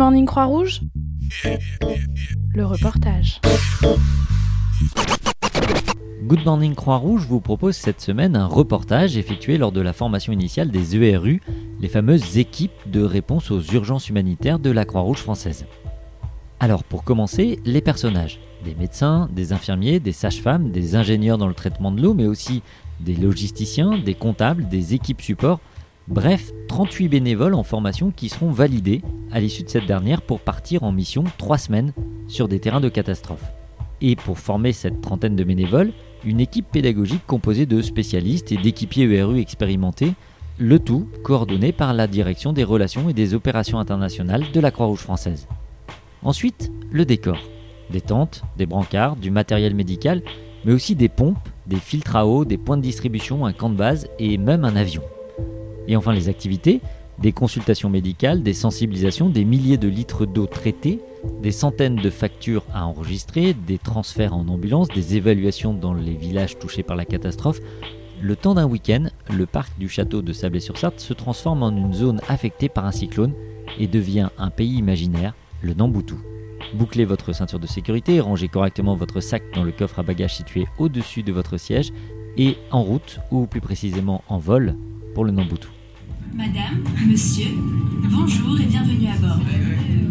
Morning Croix-Rouge Le reportage. Good Morning Croix-Rouge vous propose cette semaine un reportage effectué lors de la formation initiale des ERU, les fameuses équipes de réponse aux urgences humanitaires de la Croix-Rouge française. Alors pour commencer, les personnages. Des médecins, des infirmiers, des sages-femmes, des ingénieurs dans le traitement de l'eau, mais aussi des logisticiens, des comptables, des équipes support, Bref, 38 bénévoles en formation qui seront validés à l'issue de cette dernière pour partir en mission 3 semaines sur des terrains de catastrophe. Et pour former cette trentaine de bénévoles, une équipe pédagogique composée de spécialistes et d'équipiers ERU expérimentés, le tout coordonné par la direction des relations et des opérations internationales de la Croix-Rouge française. Ensuite, le décor. Des tentes, des brancards, du matériel médical, mais aussi des pompes, des filtres à eau, des points de distribution, un camp de base et même un avion. Et enfin les activités, des consultations médicales, des sensibilisations, des milliers de litres d'eau traités, des centaines de factures à enregistrer, des transferts en ambulance, des évaluations dans les villages touchés par la catastrophe. Le temps d'un week-end, le parc du château de Sablé-sur-Sarthe se transforme en une zone affectée par un cyclone et devient un pays imaginaire, le Namboutou. Bouclez votre ceinture de sécurité, rangez correctement votre sac dans le coffre à bagages situé au-dessus de votre siège et en route, ou plus précisément en vol, pour le Namboutou. Madame, Monsieur, bonjour et bienvenue à bord.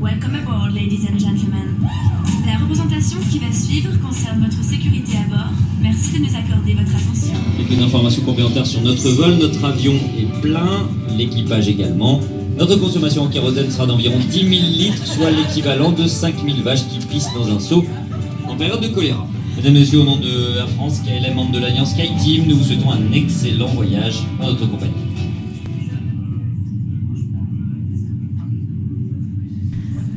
Welcome aboard, ladies and gentlemen. La représentation qui va suivre concerne votre sécurité à bord. Merci de nous accorder votre attention. Quelques informations complémentaires sur notre vol. Notre avion est plein, l'équipage également. Notre consommation en kérosène sera d'environ 10 000 litres, soit l'équivalent de 5 000 vaches qui pissent dans un seau en période de choléra. Mesdames et messieurs, au nom de Air France, KLM, membre de l'Alliance SkyTeam, nous vous souhaitons un excellent voyage en notre compagnie.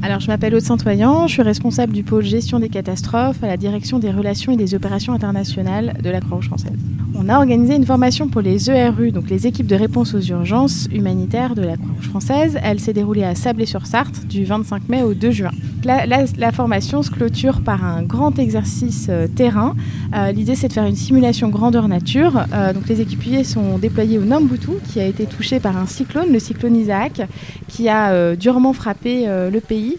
Alors, je m'appelle Aude Saint-Oyen, je suis responsable du pôle gestion des catastrophes à la direction des relations et des opérations internationales de la Croix-Rouge française. On a organisé une formation pour les ERU, donc les équipes de réponse aux urgences humanitaires de la Croix-Rouge française. Elle s'est déroulée à Sablé-sur-Sarthe du 25 mai au 2 juin. La, la, la, formation se clôture par un grand exercice euh, terrain. Euh, L'idée, c'est de faire une simulation grandeur nature. Euh, donc, les équipiers sont déployés au Namboutou, qui a été touché par un cyclone, le cyclone Isaac, qui a durement frappé le pays.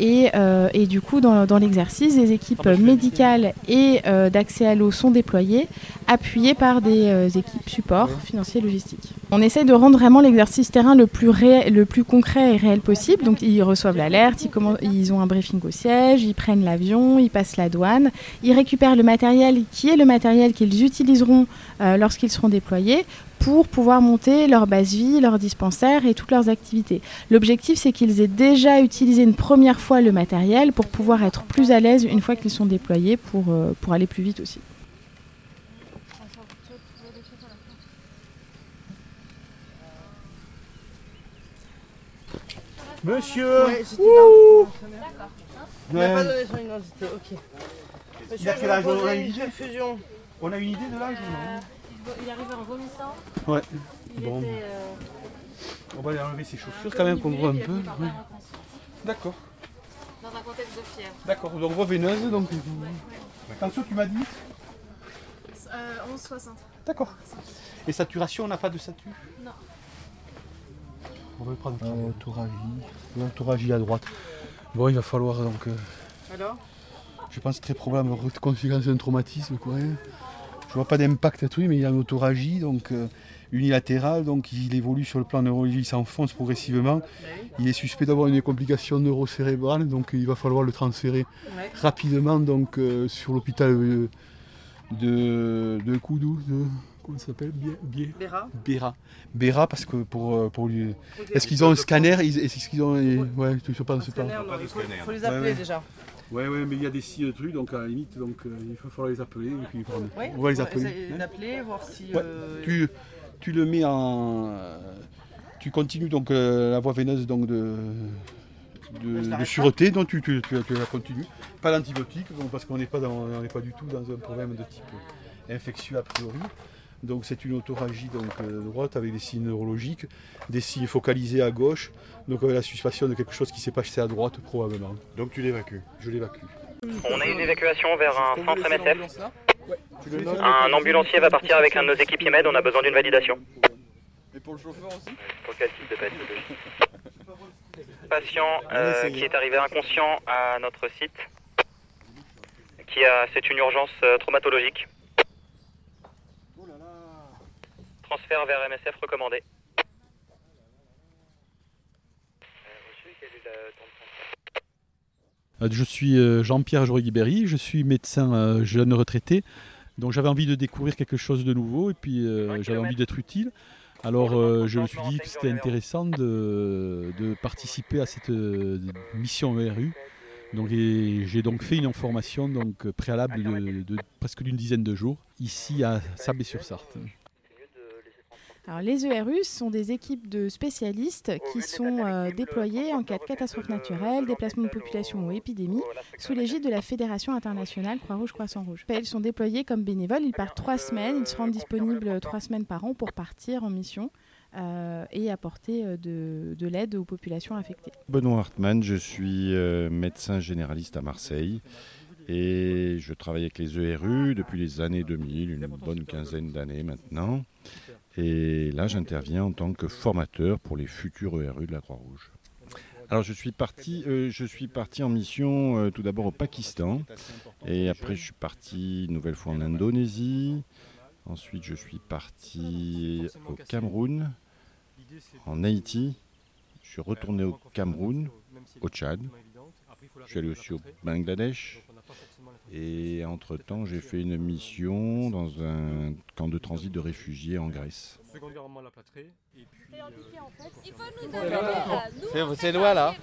Et, et, du coup, dans, dans l'exercice, les équipes médicales et d'accès à l'eau sont déployées, appuyées par des équipes support financiers et logistiques. On essaye de rendre vraiment l'exercice terrain le plus, le plus concret et réel possible. Donc, ils reçoivent l'alerte, ils, ils ont un briefing au siège, ils prennent l'avion, ils passent la douane, ils récupèrent le matériel qui est le matériel qu'ils utiliseront euh, lorsqu'ils seront déployés pour pouvoir monter leur base vie, leur dispensaire et toutes leurs activités. L'objectif, c'est qu'ils aient déjà utilisé une première fois le matériel pour pouvoir être plus à l'aise une fois qu'ils sont déployés pour, euh, pour aller plus vite aussi. Monsieur Ouais, j'étais là. D'accord. Il pas donné son identité, ok. Monsieur, Il a je quel âge vais On a poser une idée. On a une idée de l'âge ou non Il arrivait en vomissant. Ouais. Il Bon. était euh, On va aller enlever ses chaussures quand même qu'on voit un il a peu. fini par Ouais. perdre conscience. D'accord. Dans un contexte de fièvre. D'accord. Donc voie veineuse. Donc. Attention, tu m'as dit Euh, 11,60. D'accord. Et saturation, on n'a pas de satu Non. On va le prendre. L'autoragie à droite. Bon, il va falloir donc. euh, Alors je pense très probable conséquence d'un traumatisme quoi. hein. Je vois pas d'impact à tout, mais il y a une autoragie donc euh, unilatérale, donc il évolue sur le plan neurologique, il s'enfonce progressivement. Il est suspect d'avoir une complication neurocérébrale, donc il va falloir le transférer Ouais. rapidement donc euh, sur l'hôpital euh, de, de Koudou, de comment ça s'appelle Béra. Béra. Béra parce que pour, euh, pour lui. Est-ce qu'ils ont un scanner Est-ce qu'ils ont ouais, je pense pas. Scanner, non, il faut, faut les appeler Ouais, ouais. déjà. Ouais, ouais, mais il y a des signes de trucs, donc à la limite, donc euh, il va falloir les appeler. Et puis. Ouais, On va les faut appeler. hein. d'appeler, voir si. Ouais, euh, tu, tu le mets en. Tu continues donc euh, la voie veineuse donc de, de, sûreté, donc tu, tu, tu, tu la continues. Pas d'antibiotiques, parce qu'on n'est pas, dans- on n'est pas du tout dans un problème de type infectieux a priori. Donc c'est une autoragie donc, euh, droite avec des signes neurologiques, des signes focalisés à gauche, donc avec la suspicion de quelque chose qui s'est passé à droite probablement. Donc tu l'évacues. Je l'évacue. On a une évacuation vers un centre MSF. Tu le notes? Un ambulancier va partir avec un de nos équipiers med, on a besoin d'une validation. Et pour le chauffeur aussi? Pour quel type de pathologie Patient euh, qui est arrivé inconscient à notre site. Qui a, c'est une urgence euh, traumatologique. Transfert vers MSF recommandé. Euh, Je suis euh, Jean-Pierre Jory-Guibéry, je suis médecin euh, jeune retraité. Donc j'avais envie de découvrir quelque chose de nouveau et puis euh, j'avais envie d'être utile. Alors euh, je me suis dit que c'était intéressant de, de participer à cette mission ERU. Donc, j'ai donc fait une formation donc, préalable de, de presque d'une dizaine de jours ici à Sablé-sur-Sarthe. Alors, les ERU sont des équipes de spécialistes qui sont euh, déployées en cas de catastrophe naturelle, déplacement de population ou épidémie, sous l'égide de la Fédération internationale Croix-Rouge-Croissant-Rouge. Ils sont déployés comme bénévoles, ils partent trois semaines, ils se rendent disponibles trois semaines par an pour partir en mission euh, et apporter euh, de, de l'aide aux populations affectées. Benoît Hartmann, je suis euh, médecin généraliste à Marseille et je travaille avec les ERU depuis les années 2000, une bonne quinzaine d'années maintenant. Et là, j'interviens en tant que formateur pour les futurs ERU de la Croix-Rouge. Alors, je suis parti, euh, je suis parti en mission euh, tout d'abord au Pakistan et après, je suis parti une nouvelle fois en Indonésie. Ensuite, je suis parti au Cameroun, en Haïti. Je suis retourné au Cameroun, au Tchad. Je suis allé aussi au Bangladesh. Et entre-temps, j'ai fait une mission dans un camp de transit de réfugiés en Grèce. C'est loin là.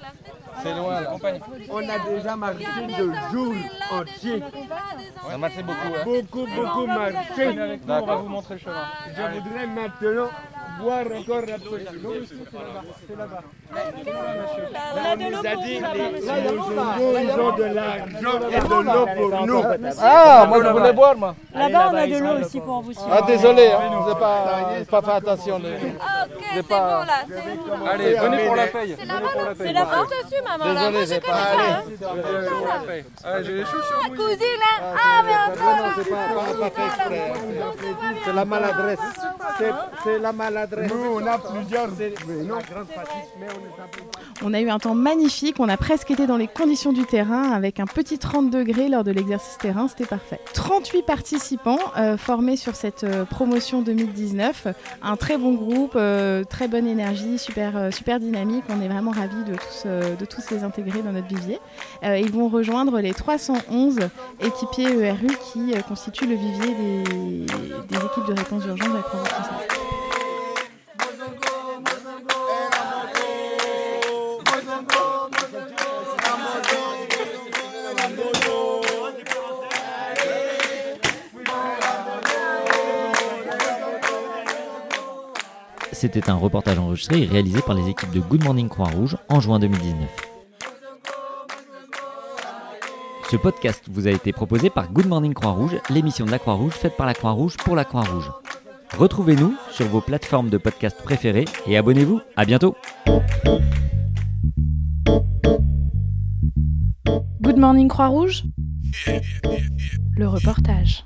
C'est loin là. On a déjà marché de jours entiers. On a marché beaucoup. Hein. Beaucoup, beaucoup marché. On va vous montrer le chemin. Je voudrais maintenant boire encore un peu. C'est là-bas. On nous a dit les musulmans, ils ont de l'argent et de l'eau pour nous. Ah, moi je voulais boire moi. Là-bas, on a de l'eau aussi pour vous. Ah désolé, voulez. hein, j'ai pas, fait attention. les- j'ai pas... Allez, venez pour la paye. C'est la C'est la porte dessus, maman. là. Moi, je connais pas. hein. Allez. Ah, j'ai les chaussures La cousine, là. Ah, mais encore. C'est. C'est la maladresse. C'est- C'est la maladresse. Nous, on a plusieurs. Mais non, grande fatigue, mais on est un peu. On a eu un temps magnifique, on a presque été dans les conditions du terrain avec un petit 30 degrés lors de l'exercice terrain, c'était parfait. 38 participants euh, formés sur cette euh, promotion 2019, un très bon groupe, euh, très bonne énergie, super, euh, super dynamique, on est vraiment ravis de tous, euh, de tous les intégrer dans notre vivier. Euh, ils vont rejoindre les 311 équipiers ERU qui euh, constituent le vivier des, des équipes de réponse d'urgence de la Croix-Rouge. C'était un reportage enregistré et réalisé par les équipes de Good Morning Croix-Rouge en juin 2019. Ce podcast vous a été proposé par Good Morning Croix-Rouge, l'émission de la Croix-Rouge faite par la Croix-Rouge pour la Croix-Rouge. Retrouvez-nous sur vos plateformes de podcast préférées et abonnez-vous. À bientôt. Good Morning Croix-Rouge Le reportage.